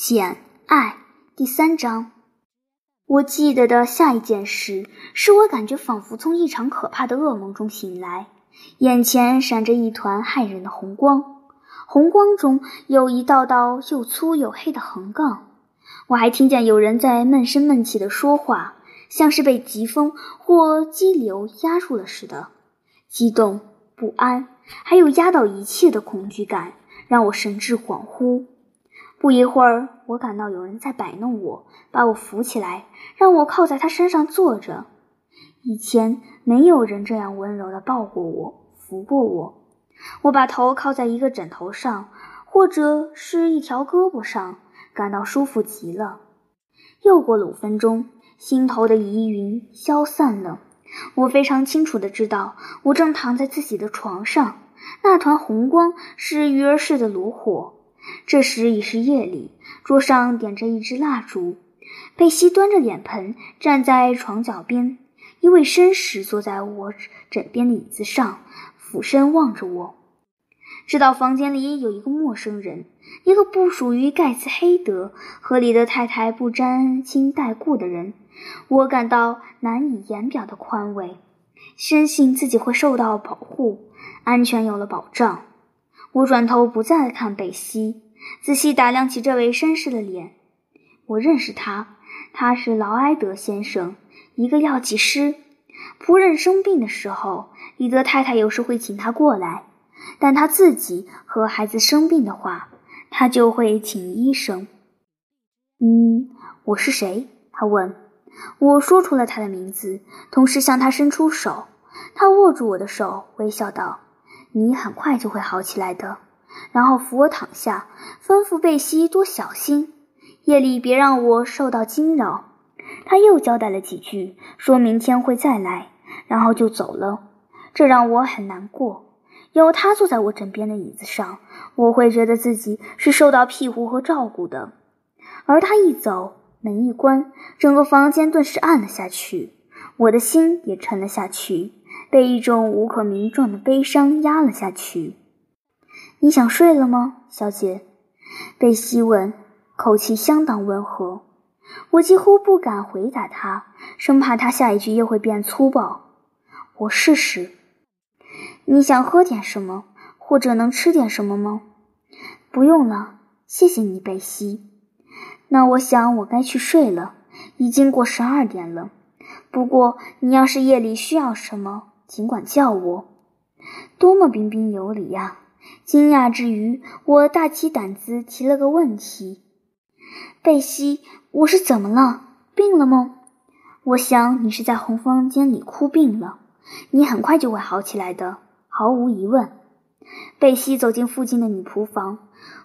简爱第三章。我记得的下一件事，是我感觉仿佛从一场可怕的噩梦中醒来，眼前闪着一团骇人的红光，红光中有一道道又粗又黑的横杠。我还听见有人在闷声闷气地说话，像是被疾风或激流压住了似的。激动、不安，还有压倒一切的恐惧感，让我神志恍惚。不一会儿，我感到有人在摆弄我，把我扶起来，让我靠在他身上坐着。以前没有人这样温柔地抱过我，扶过我。我把头靠在一个枕头上，或者是一条胳膊上，感到舒服极了。又过了五分钟，心头的疑云消散了。我非常清楚地知道，我正躺在自己的床上，那团红光是鱼儿似的炉火。这时已是夜里，桌上点着一支蜡烛。贝西端着脸盆站在床脚边，一位绅士坐在我枕边的椅子上，俯身望着我。知道房间里有一个陌生人，一个不属于盖茨黑德和里德太太不沾亲带故的人，我感到难以言表的宽慰，深信自己会受到保护，安全有了保障。我转头不再看贝西，仔细打量起这位绅士的脸。我认识他，他是劳埃德先生，一个药剂师。仆人生病的时候，伊德太太有时会请他过来，但他自己和孩子生病的话，他就会请医生。嗯，我是谁？他问。我说出了他的名字，同时向他伸出手。他握住我的手，微笑道。你很快就会好起来的。然后扶我躺下，吩咐贝西多小心，夜里别让我受到惊扰。他又交代了几句，说明天会再来，然后就走了。这让我很难过。有他坐在我枕边的椅子上，我会觉得自己是受到庇护和照顾的。而他一走，门一关，整个房间顿时暗了下去，我的心也沉了下去。被一种无可名状的悲伤压了下去。你想睡了吗，小姐？贝西问，口气相当温和。我几乎不敢回答他，生怕他下一句又会变粗暴。我试试。你想喝点什么，或者能吃点什么吗？不用了，谢谢你，贝西。那我想我该去睡了，已经过十二点了。不过你要是夜里需要什么，尽管叫我，多么彬彬有礼呀！惊讶之余，我大起胆子提了个问题：“贝西，我是怎么了？病了吗？”我想你是在红房间里哭病了。你很快就会好起来的，毫无疑问。贝西走进附近的女仆房，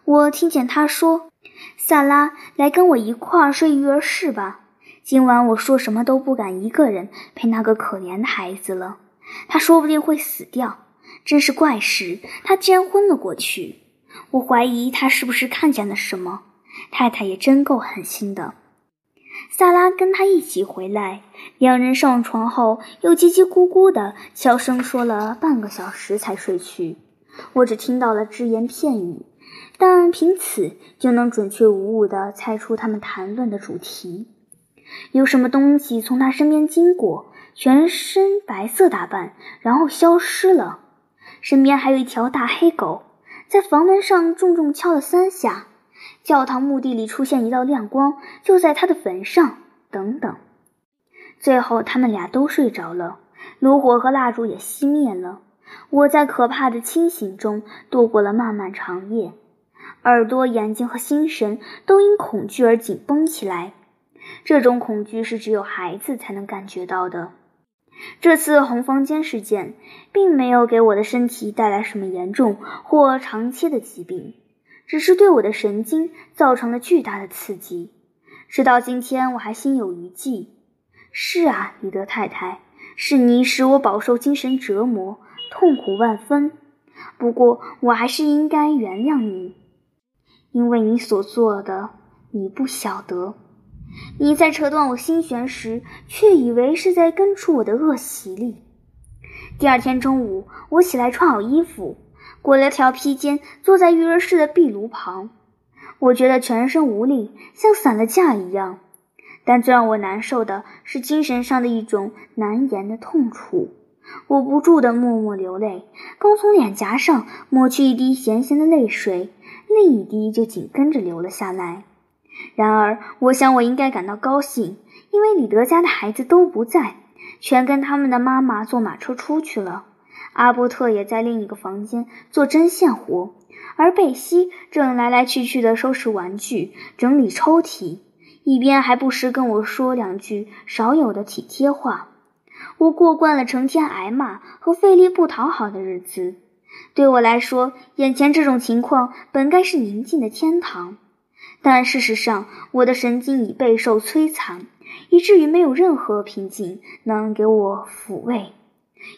我听见她说：“萨拉，来跟我一块儿睡育儿室吧。今晚我说什么都不敢一个人陪那个可怜的孩子了。”他说不定会死掉，真是怪事！他竟然昏了过去。我怀疑他是不是看见了什么。太太也真够狠心的。萨拉跟他一起回来，两人上床后又叽叽咕咕的悄声说了半个小时才睡去。我只听到了只言片语，但凭此就能准确无误地猜出他们谈论的主题。有什么东西从他身边经过？全身白色打扮，然后消失了。身边还有一条大黑狗，在房门上重重敲了三下。教堂墓地里出现一道亮光，就在他的坟上。等等，最后他们俩都睡着了，炉火和蜡烛也熄灭了。我在可怕的清醒中度过了漫漫长夜，耳朵、眼睛和心神都因恐惧而紧绷起来。这种恐惧是只有孩子才能感觉到的。这次红房间事件并没有给我的身体带来什么严重或长期的疾病，只是对我的神经造成了巨大的刺激。直到今天，我还心有余悸。是啊，李德太太，是你使我饱受精神折磨，痛苦万分。不过，我还是应该原谅你，因为你所做的，你不晓得。你在扯断我心弦时，却以为是在根除我的恶习力。第二天中午，我起来穿好衣服，裹了条披肩，坐在育儿室的壁炉旁。我觉得全身无力，像散了架一样。但最让我难受的是精神上的一种难言的痛楚。我不住地默默流泪，刚从脸颊上抹去一滴咸咸的泪水，另一滴就紧跟着流了下来。然而，我想我应该感到高兴，因为李德家的孩子都不在，全跟他们的妈妈坐马车出去了。阿伯特也在另一个房间做针线活，而贝西正来来去去地收拾玩具、整理抽屉，一边还不时跟我说两句少有的体贴话。我过惯了成天挨骂和费力不讨好的日子，对我来说，眼前这种情况本该是宁静的天堂。但事实上，我的神经已备受摧残，以至于没有任何平静能给我抚慰，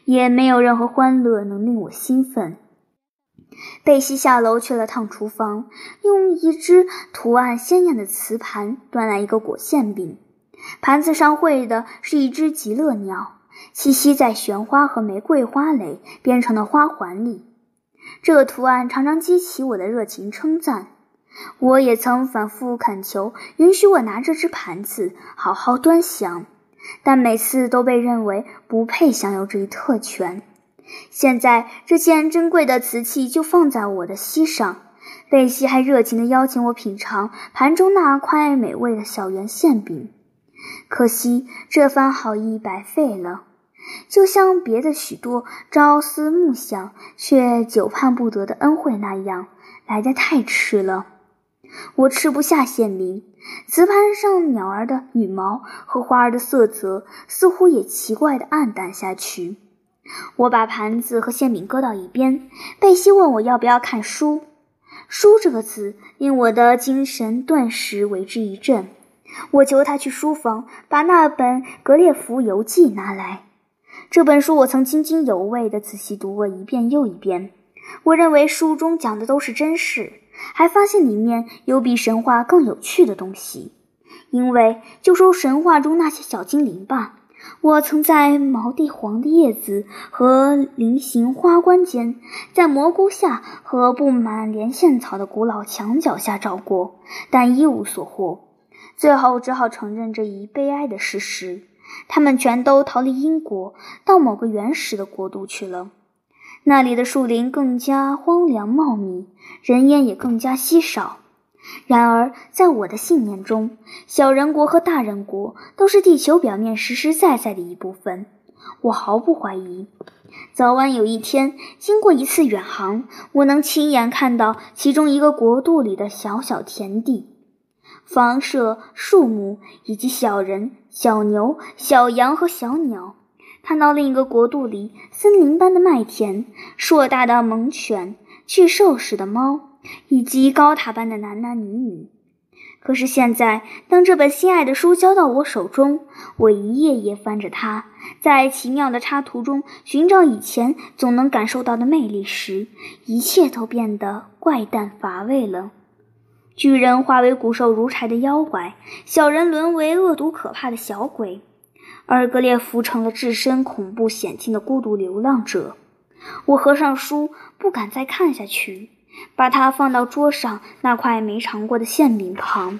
也没有任何欢乐能令我兴奋。贝西下楼去了趟厨房，用一只图案鲜艳的瓷盘端来一个果馅饼，盘子上绘的是一只极乐鸟，栖息在玄花和玫瑰花蕾编成的花环里。这个图案常常激起我的热情称赞。我也曾反复恳求允许我拿这只盘子好好端详，但每次都被认为不配享有这一特权。现在这件珍贵的瓷器就放在我的膝上，贝西还热情地邀请我品尝盘中那块美味的小圆馅饼。可惜这番好意白费了，就像别的许多朝思暮想却久盼不得的恩惠那样，来得太迟了。我吃不下馅饼，瓷盘上鸟儿的羽毛和花儿的色泽似乎也奇怪地暗淡下去。我把盘子和馅饼搁到一边。贝西问我要不要看书。书这个字令我的精神顿时为之一振。我求他去书房把那本《格列佛游记》拿来。这本书我曾津津有味地仔细读过一遍又一遍。我认为书中讲的都是真事。还发现里面有比神话更有趣的东西，因为就说神话中那些小精灵吧，我曾在毛地黄的叶子和菱形花冠间，在蘑菇下和布满连线草的古老墙角下找过，但一无所获。最后只好承认这一悲哀的事实：他们全都逃离英国，到某个原始的国度去了。那里的树林更加荒凉茂密，人烟也更加稀少。然而，在我的信念中，小人国和大人国都是地球表面实实在在的一部分。我毫不怀疑，早晚有一天，经过一次远航，我能亲眼看到其中一个国度里的小小田地、房舍、树木，以及小人、小牛、小羊和小鸟。看到另一个国度里森林般的麦田、硕大的猛犬、巨兽似的猫，以及高塔般的男男女女。可是现在，当这本心爱的书交到我手中，我一页页翻着它，在奇妙的插图中寻找以前总能感受到的魅力时，一切都变得怪诞乏味了。巨人化为骨瘦如柴的妖怪，小人沦为恶毒可怕的小鬼。而格列夫成了置身恐怖险境的孤独流浪者。我合上书，不敢再看下去，把它放到桌上那块没尝过的馅饼旁。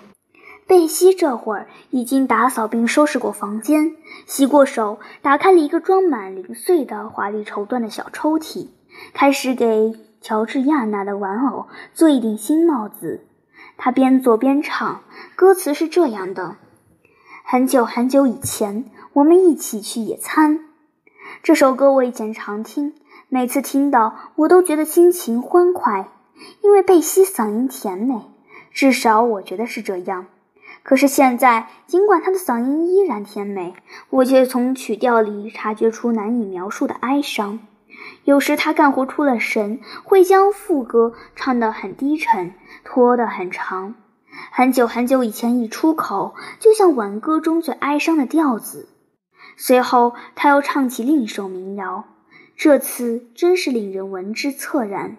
贝西这会儿已经打扫并收拾过房间，洗过手，打开了一个装满零碎的华丽绸缎的小抽屉，开始给乔治亚娜的玩偶做一顶新帽子。他边做边唱，歌词是这样的：很久很久以前。我们一起去野餐。这首歌我以前常听，每次听到我都觉得心情欢快，因为贝西嗓音甜美，至少我觉得是这样。可是现在，尽管他的嗓音依然甜美，我却从曲调里察觉出难以描述的哀伤。有时他干活出了神，会将副歌唱得很低沉，拖得很长。很久很久以前一出口，就像挽歌中最哀伤的调子。随后，他又唱起另一首民谣，这次真是令人闻之恻然。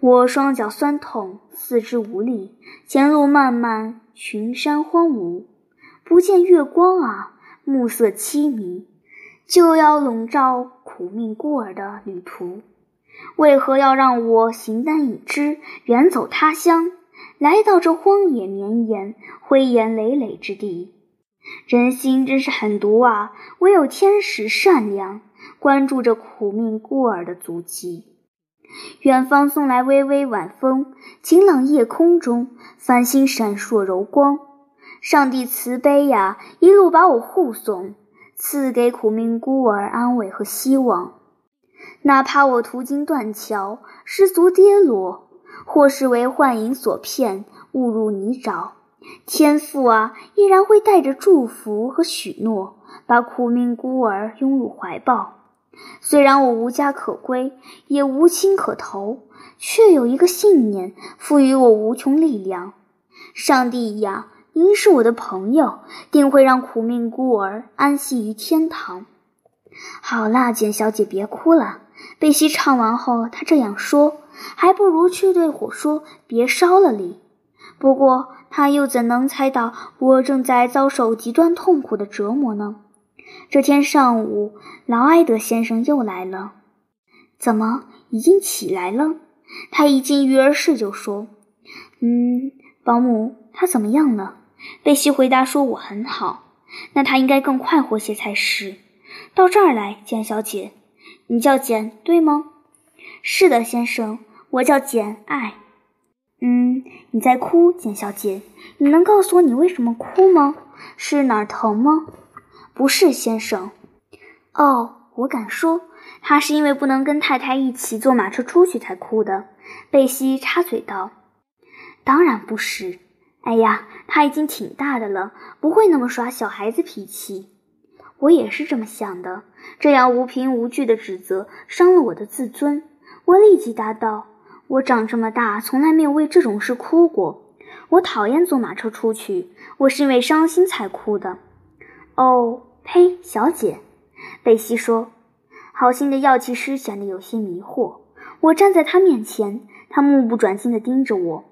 我双脚酸痛，四肢无力，前路漫漫，群山荒芜，不见月光啊，暮色凄迷，就要笼罩苦命孤儿的旅途。为何要让我形单影只，远走他乡？来到这荒野绵延、灰岩累累之地。人心真是狠毒啊！唯有天使善良，关注着苦命孤儿的足迹。远方送来微微晚风，晴朗夜空中，繁星闪烁柔光。上帝慈悲呀，一路把我护送，赐给苦命孤儿安慰和希望。哪怕我途经断桥，失足跌落，或是为幻影所骗，误入泥沼。天父啊，依然会带着祝福和许诺，把苦命孤儿拥入怀抱。虽然我无家可归，也无亲可投，却有一个信念赋予我无穷力量。上帝呀，您是我的朋友，定会让苦命孤儿安息于天堂。好啦，简小姐，别哭了。贝西唱完后，她这样说：“还不如去对火说别烧了哩。”不过。他又怎能猜到我正在遭受极端痛苦的折磨呢？这天上午，劳埃德先生又来了。怎么，已经起来了？他一进育儿室就说：“嗯，保姆，他怎么样了？”贝西回答说：“我很好。”那他应该更快活些才是。到这儿来，简小姐，你叫简对吗？是的，先生，我叫简爱。嗯，你在哭，简小姐。你能告诉我你为什么哭吗？是哪儿疼吗？不是，先生。哦，我敢说，他是因为不能跟太太一起坐马车出去才哭的。贝西插嘴道：“当然不是。哎呀，他已经挺大的了，不会那么耍小孩子脾气。我也是这么想的。这样无凭无据的指责伤了我的自尊。”我立即答道。我长这么大，从来没有为这种事哭过。我讨厌坐马车出去，我是因为伤心才哭的。哦，呸，小姐，贝西说。好心的药剂师显得有些迷惑。我站在他面前，他目不转睛地盯着我。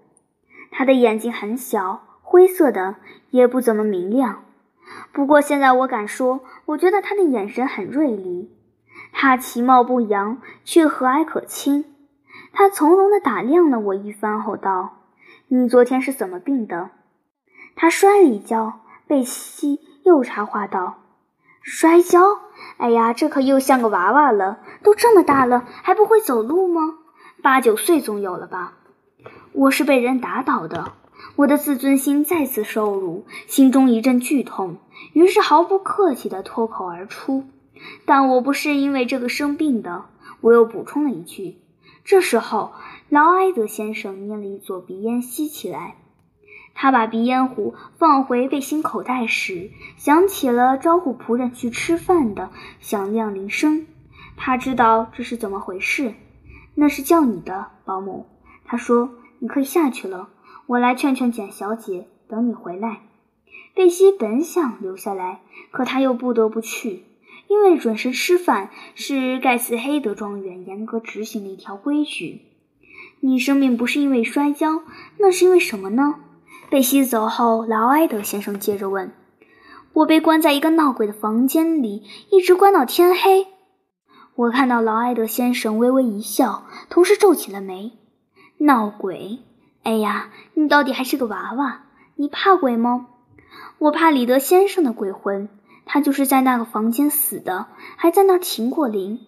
他的眼睛很小，灰色的，也不怎么明亮。不过现在我敢说，我觉得他的眼神很锐利。他其貌不扬，却和蔼可亲。他从容地打量了我一番后道：“你昨天是怎么病的？”他摔了一跤。贝西又插话道：“摔跤？哎呀，这可又像个娃娃了。都这么大了，还不会走路吗？八九岁总有了吧？”我是被人打倒的。我的自尊心再次受辱，心中一阵剧痛，于是毫不客气地脱口而出：“但我不是因为这个生病的。”我又补充了一句。这时候，劳埃德先生捏了一撮鼻烟吸起来。他把鼻烟壶放回背心口袋时，响起了招呼仆人去吃饭的响亮铃声。他知道这是怎么回事。那是叫你的保姆。他说：“你可以下去了，我来劝劝简小姐，等你回来。”贝西本想留下来，可他又不得不去。因为准时吃饭是盖茨黑德庄园严格执行的一条规矩。你生病不是因为摔跤，那是因为什么呢？贝西走后，劳埃德先生接着问：“我被关在一个闹鬼的房间里，一直关到天黑。”我看到劳埃德先生微微一笑，同时皱起了眉。闹鬼？哎呀，你到底还是个娃娃。你怕鬼吗？我怕里德先生的鬼魂。他就是在那个房间死的，还在那儿停过灵。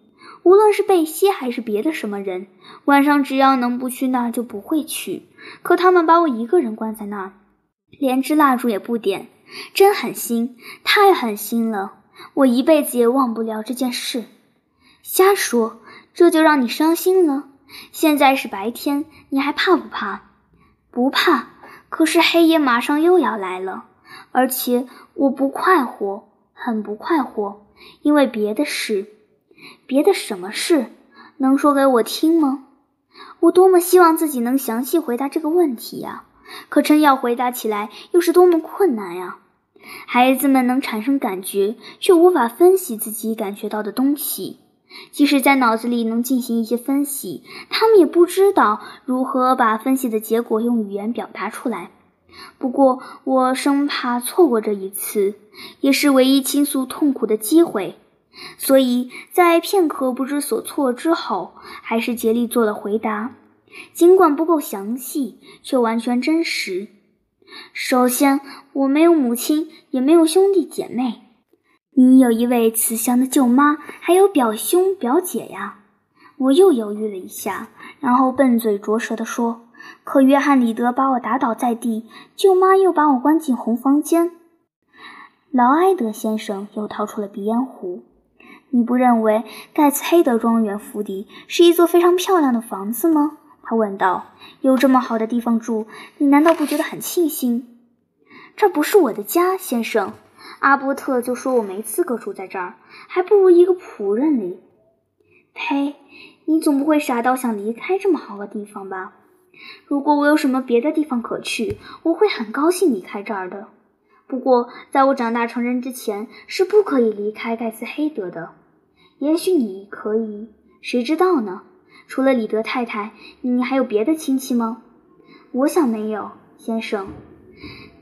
无论是贝西还是别的什么人，晚上只要能不去那儿就不会去。可他们把我一个人关在那儿，连支蜡烛也不点，真狠心，太狠心了！我一辈子也忘不了这件事。瞎说，这就让你伤心了？现在是白天，你还怕不怕？不怕。可是黑夜马上又要来了，而且我不快活。很不快活，因为别的事，别的什么事，能说给我听吗？我多么希望自己能详细回答这个问题呀！可真要回答起来，又是多么困难呀！孩子们能产生感觉，却无法分析自己感觉到的东西；即使在脑子里能进行一些分析，他们也不知道如何把分析的结果用语言表达出来。不过，我生怕错过这一次，也是唯一倾诉痛苦的机会，所以在片刻不知所措之后，还是竭力做了回答。尽管不够详细，却完全真实。首先，我没有母亲，也没有兄弟姐妹。你有一位慈祥的舅妈，还有表兄表姐呀。我又犹豫了一下，然后笨嘴拙舌地说：“可约翰·里德把我打倒在地，舅妈又把我关进红房间。”劳埃德先生又掏出了鼻烟壶。你不认为盖茨黑德庄园府邸是一座非常漂亮的房子吗？他问道。有这么好的地方住，你难道不觉得很庆幸？这不是我的家，先生。阿波特就说我没资格住在这儿，还不如一个仆人哩。呸！你总不会傻到想离开这么好的地方吧？如果我有什么别的地方可去，我会很高兴离开这儿的。不过，在我长大成人之前，是不可以离开盖茨黑德的。也许你可以，谁知道呢？除了李德太太，你还有别的亲戚吗？我想没有，先生。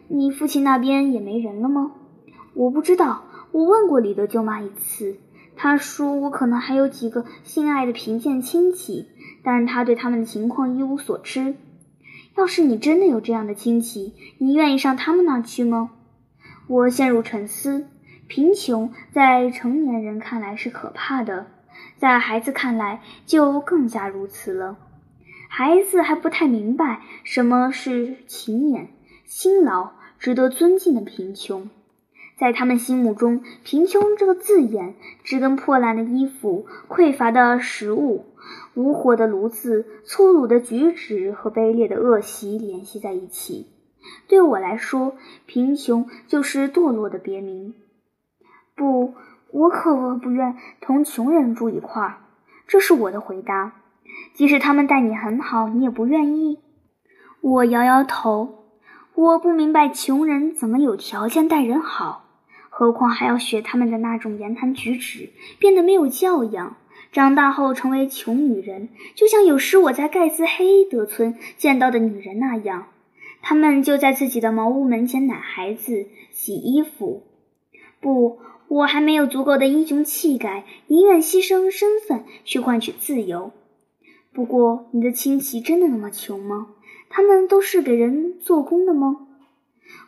你父亲那边也没人了吗？我不知道。我问过李德舅妈一次。他说：“我可能还有几个心爱的贫贱亲戚，但他对他们的情况一无所知。要是你真的有这样的亲戚，你愿意上他们那儿去吗？”我陷入沉思。贫穷在成年人看来是可怕的，在孩子看来就更加如此了。孩子还不太明白什么是勤勉、辛劳、值得尊敬的贫穷。在他们心目中，“贫穷”这个字眼只跟破烂的衣服、匮乏的食物、无火的炉子、粗鲁的举止和卑劣的恶习联系在一起。对我来说，贫穷就是堕落的别名。不，我可不愿同穷人住一块儿。这是我的回答。即使他们待你很好，你也不愿意。我摇摇头。我不明白穷人怎么有条件待人好。何况还要学他们的那种言谈举止，变得没有教养，长大后成为穷女人，就像有时我在盖茨黑德村见到的女人那样。他们就在自己的茅屋门前奶孩子、洗衣服。不，我还没有足够的英雄气概，宁愿牺牲身份去换取自由。不过，你的亲戚真的那么穷吗？他们都是给人做工的吗？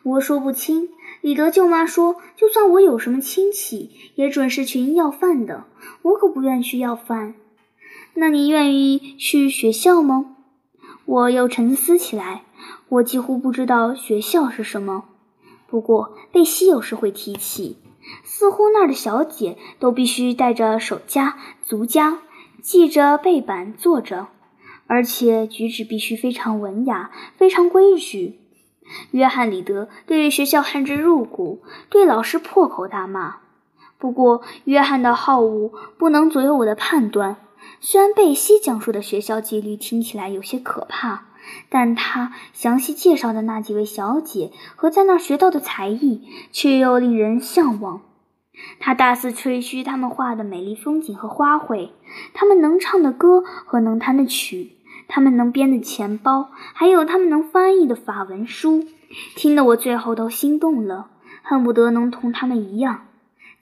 我说不清。李德舅妈说：“就算我有什么亲戚，也准是群要饭的。我可不愿去要饭。那你愿意去学校吗？”我又沉思起来。我几乎不知道学校是什么。不过贝西有时会提起，似乎那儿的小姐都必须带着手夹、足夹，系着背板坐着，而且举止必须非常文雅、非常规矩。约翰·里德对学校恨之入骨，对老师破口大骂。不过，约翰的好恶不能左右我的判断。虽然贝西讲述的学校纪律听起来有些可怕，但他详细介绍的那几位小姐和在那学到的才艺却又令人向往。他大肆吹嘘他们画的美丽风景和花卉，他们能唱的歌和能弹的曲。他们能编的钱包，还有他们能翻译的法文书，听得我最后都心动了，恨不得能同他们一样。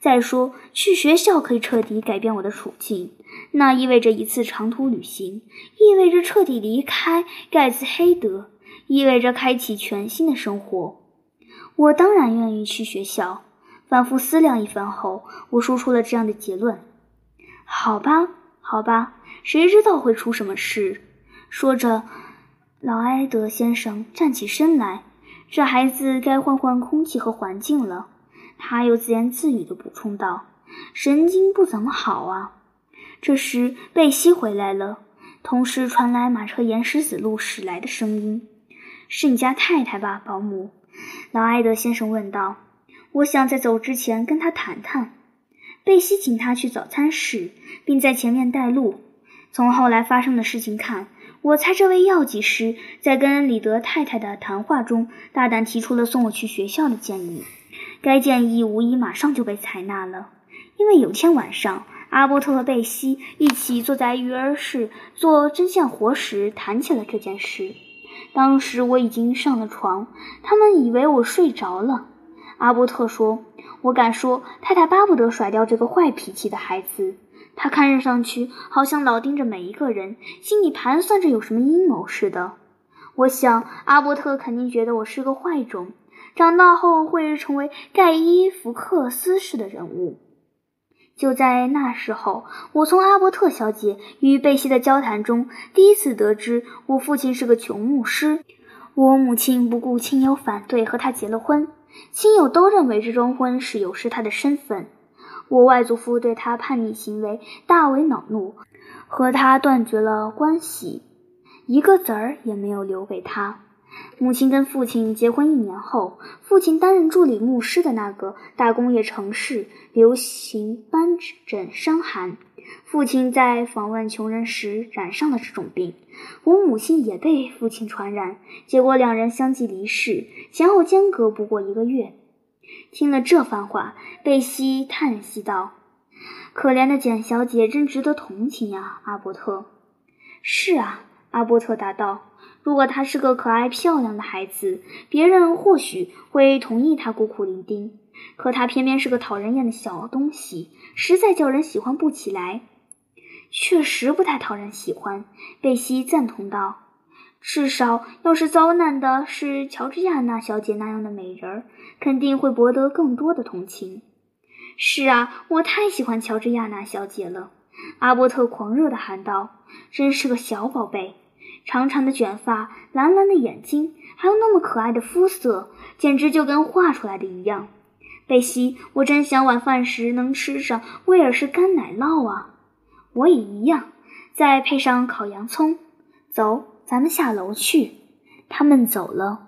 再说，去学校可以彻底改变我的处境，那意味着一次长途旅行，意味着彻底离开盖茨黑德，意味着开启全新的生活。我当然愿意去学校。反复思量一番后，我说出了这样的结论：好吧，好吧，谁知道会出什么事？说着，劳埃德先生站起身来。这孩子该换换空气和环境了。他又自言自语地补充道：“神经不怎么好啊。”这时，贝西回来了，同时传来马车沿石子路驶来的声音：“是你家太太吧，保姆？”劳埃德先生问道。“我想在走之前跟他谈谈。”贝西请他去早餐室，并在前面带路。从后来发生的事情看，我猜这位药剂师在跟李德太太的谈话中，大胆提出了送我去学校的建议。该建议无疑马上就被采纳了，因为有天晚上，阿波特和贝西一起坐在育儿室做针线活时谈起了这件事。当时我已经上了床，他们以为我睡着了。阿波特说：“我敢说，太太巴不得甩掉这个坏脾气的孩子。”他看上去好像老盯着每一个人，心里盘算着有什么阴谋似的。我想，阿伯特肯定觉得我是个坏种，长大后会成为盖伊·福克斯式的人物。就在那时候，我从阿伯特小姐与贝西的交谈中，第一次得知我父亲是个穷牧师。我母亲不顾亲友反对，和他结了婚。亲友都认为这桩婚事有失他的身份。我外祖父对他叛逆行为大为恼怒，和他断绝了关系，一个子儿也没有留给他。母亲跟父亲结婚一年后，父亲担任助理牧师的那个大工业城市流行斑疹伤寒，父亲在访问穷人时染上了这种病，我母亲也被父亲传染，结果两人相继离世，前后间隔不过一个月。听了这番话，贝西叹息道：“可怜的简小姐真值得同情呀，阿伯特。”“是啊。”阿伯特答道。如果她是个可爱漂亮的孩子，别人或许会同意她孤苦伶仃。可她偏偏是个讨人厌的小东西，实在叫人喜欢不起来。确实不太讨人喜欢，贝西赞同道。至少，要是遭难的是乔治亚娜小姐那样的美人儿，肯定会博得更多的同情。是啊，我太喜欢乔治亚娜小姐了！阿伯特狂热地喊道：“真是个小宝贝。”长长的卷发，蓝蓝的眼睛，还有那么可爱的肤色，简直就跟画出来的一样。贝西，我真想晚饭时能吃上威尔士干奶酪啊！我也一样，再配上烤洋葱。走，咱们下楼去。他们走了。